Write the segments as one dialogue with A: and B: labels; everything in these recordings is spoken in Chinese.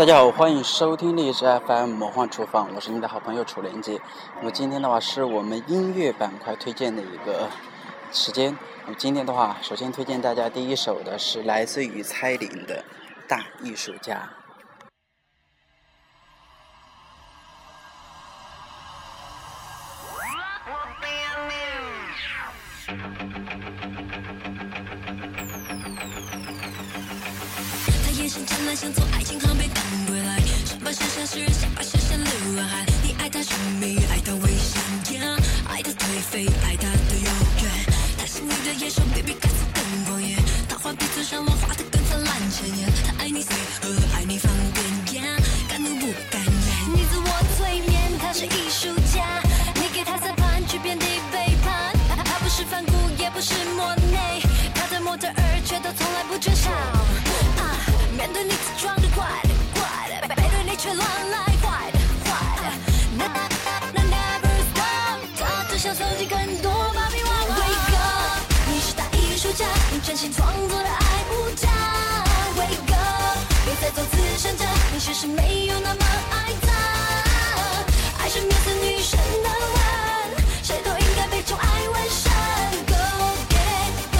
A: 大家好，欢迎收听荔枝 FM 魔幻厨房，我是你的好朋友楚连杰。那么今天的话是我们音乐板块推荐的一个时间。那么今天的话，首先推荐大家第一首的是来自于蔡琳的《大艺术家》。
B: 眼神湛蓝，像坐爱情。航被赶归来。上半身像诗人，下半身像流浪汉。你爱他神秘，爱他危险，yeah，，爱他颓废，爱他的遥远。他心里的野兽，baby 看似更狂野。他画鼻子上我，画的更灿烂鲜艳。他爱你随和，爱你方创作的爱无价。Wake up，别再做慈善家，你其实没有那么爱他。爱是面子女神的吻，谁都应该被宠爱纹身。Go get it，go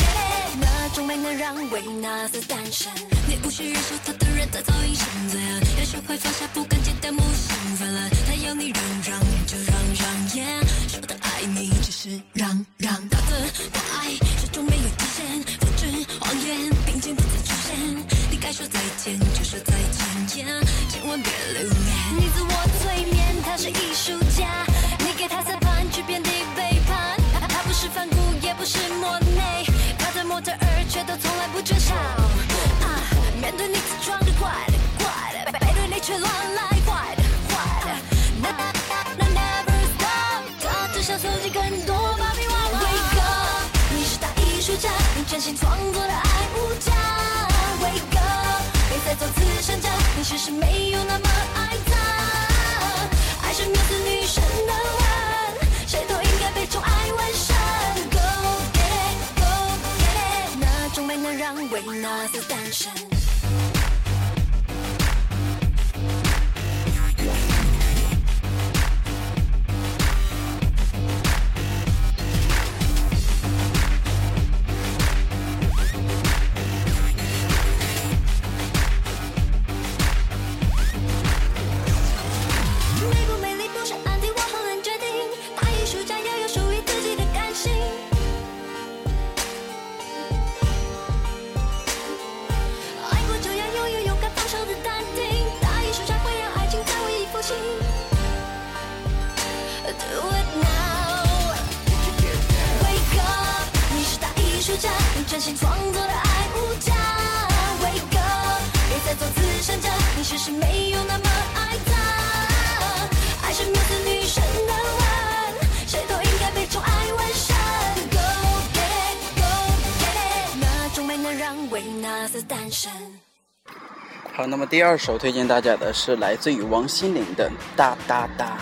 B: get it，那种美能让维纳斯诞生。你无需忍受他的人，他早已沉醉了。要学会放下，不敢见弹幕兴奋了。他要你让能让维
A: 好，那么第二首推荐大家的是来自于王心凌的《哒哒哒》。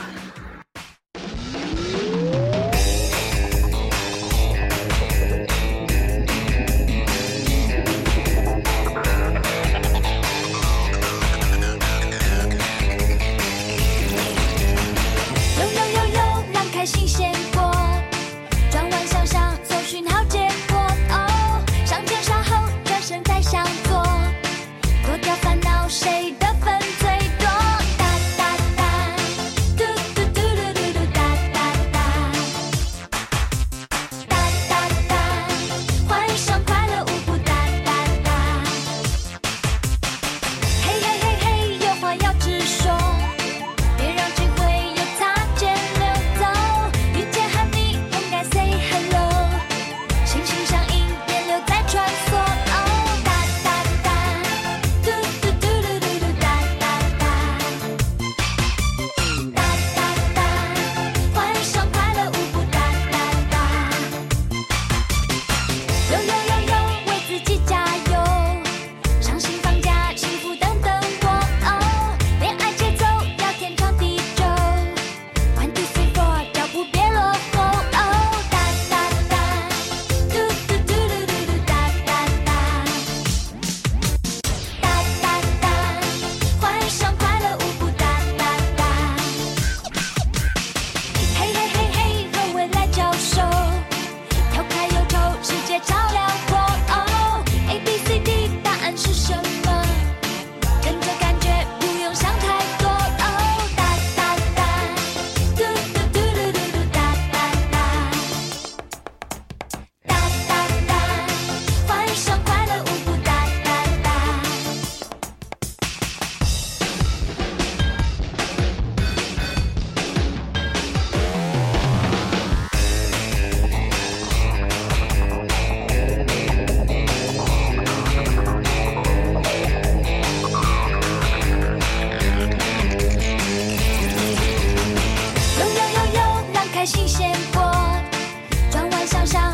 B: 小小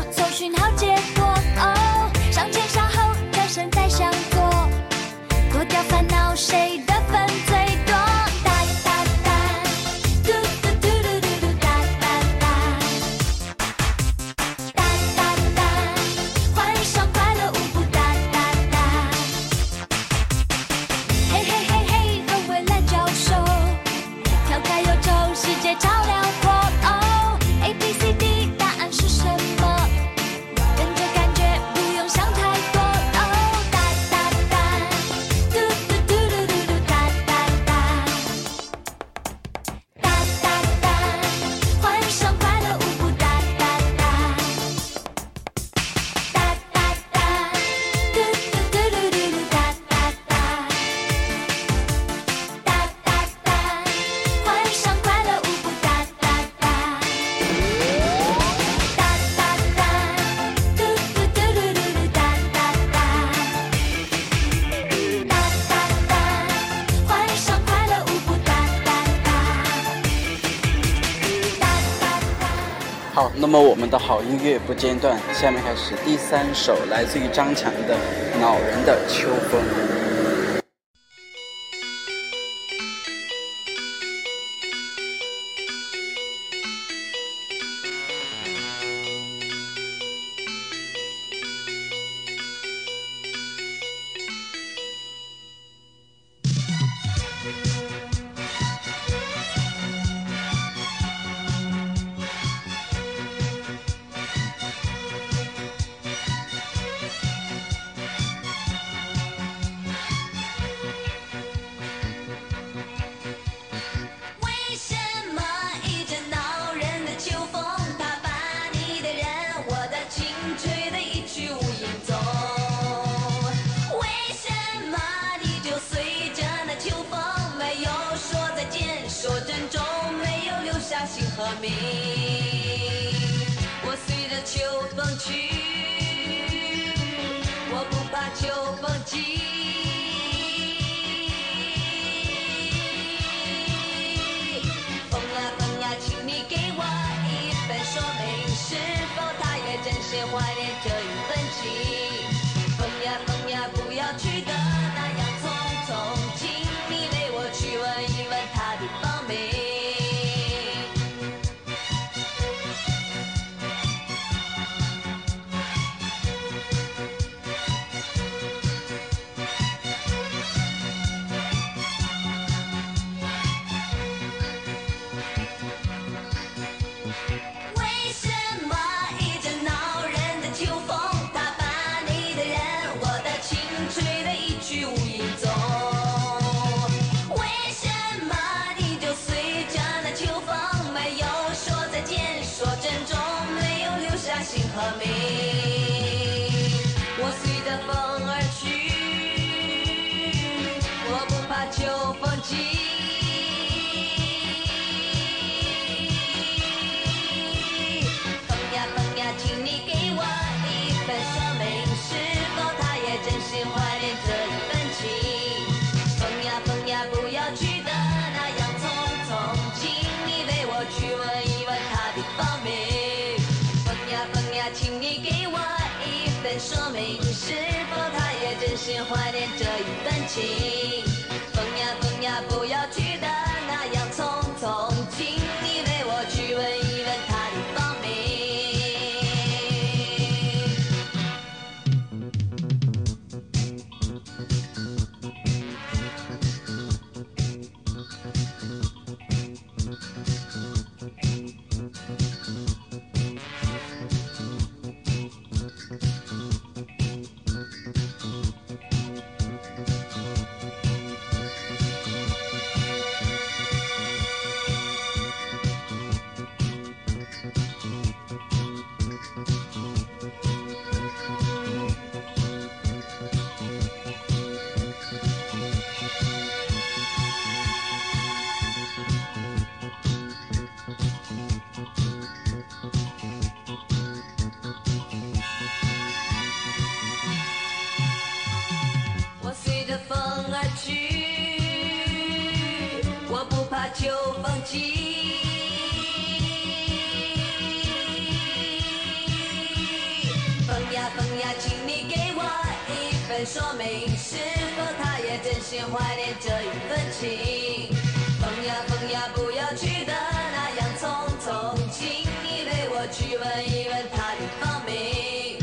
B: 好
A: 那么我们的好音乐不间断，下面开始第三首，来自于张强的《恼人的秋风》。
C: 我不怕秋风急。风呀风呀，请你给我一份说明，是否他也真心怀念这一份情？风呀风呀，不这一份情？就放弃风。呀风呀，请你给我一份说明，是否他也真心怀念这一份情？风呀风呀，不要去的那样匆匆，请你为我去问一问他的芳名。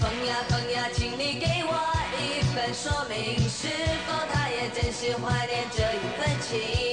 C: 风呀风呀，请你给我一份说明，是否他也真心怀念这一份情？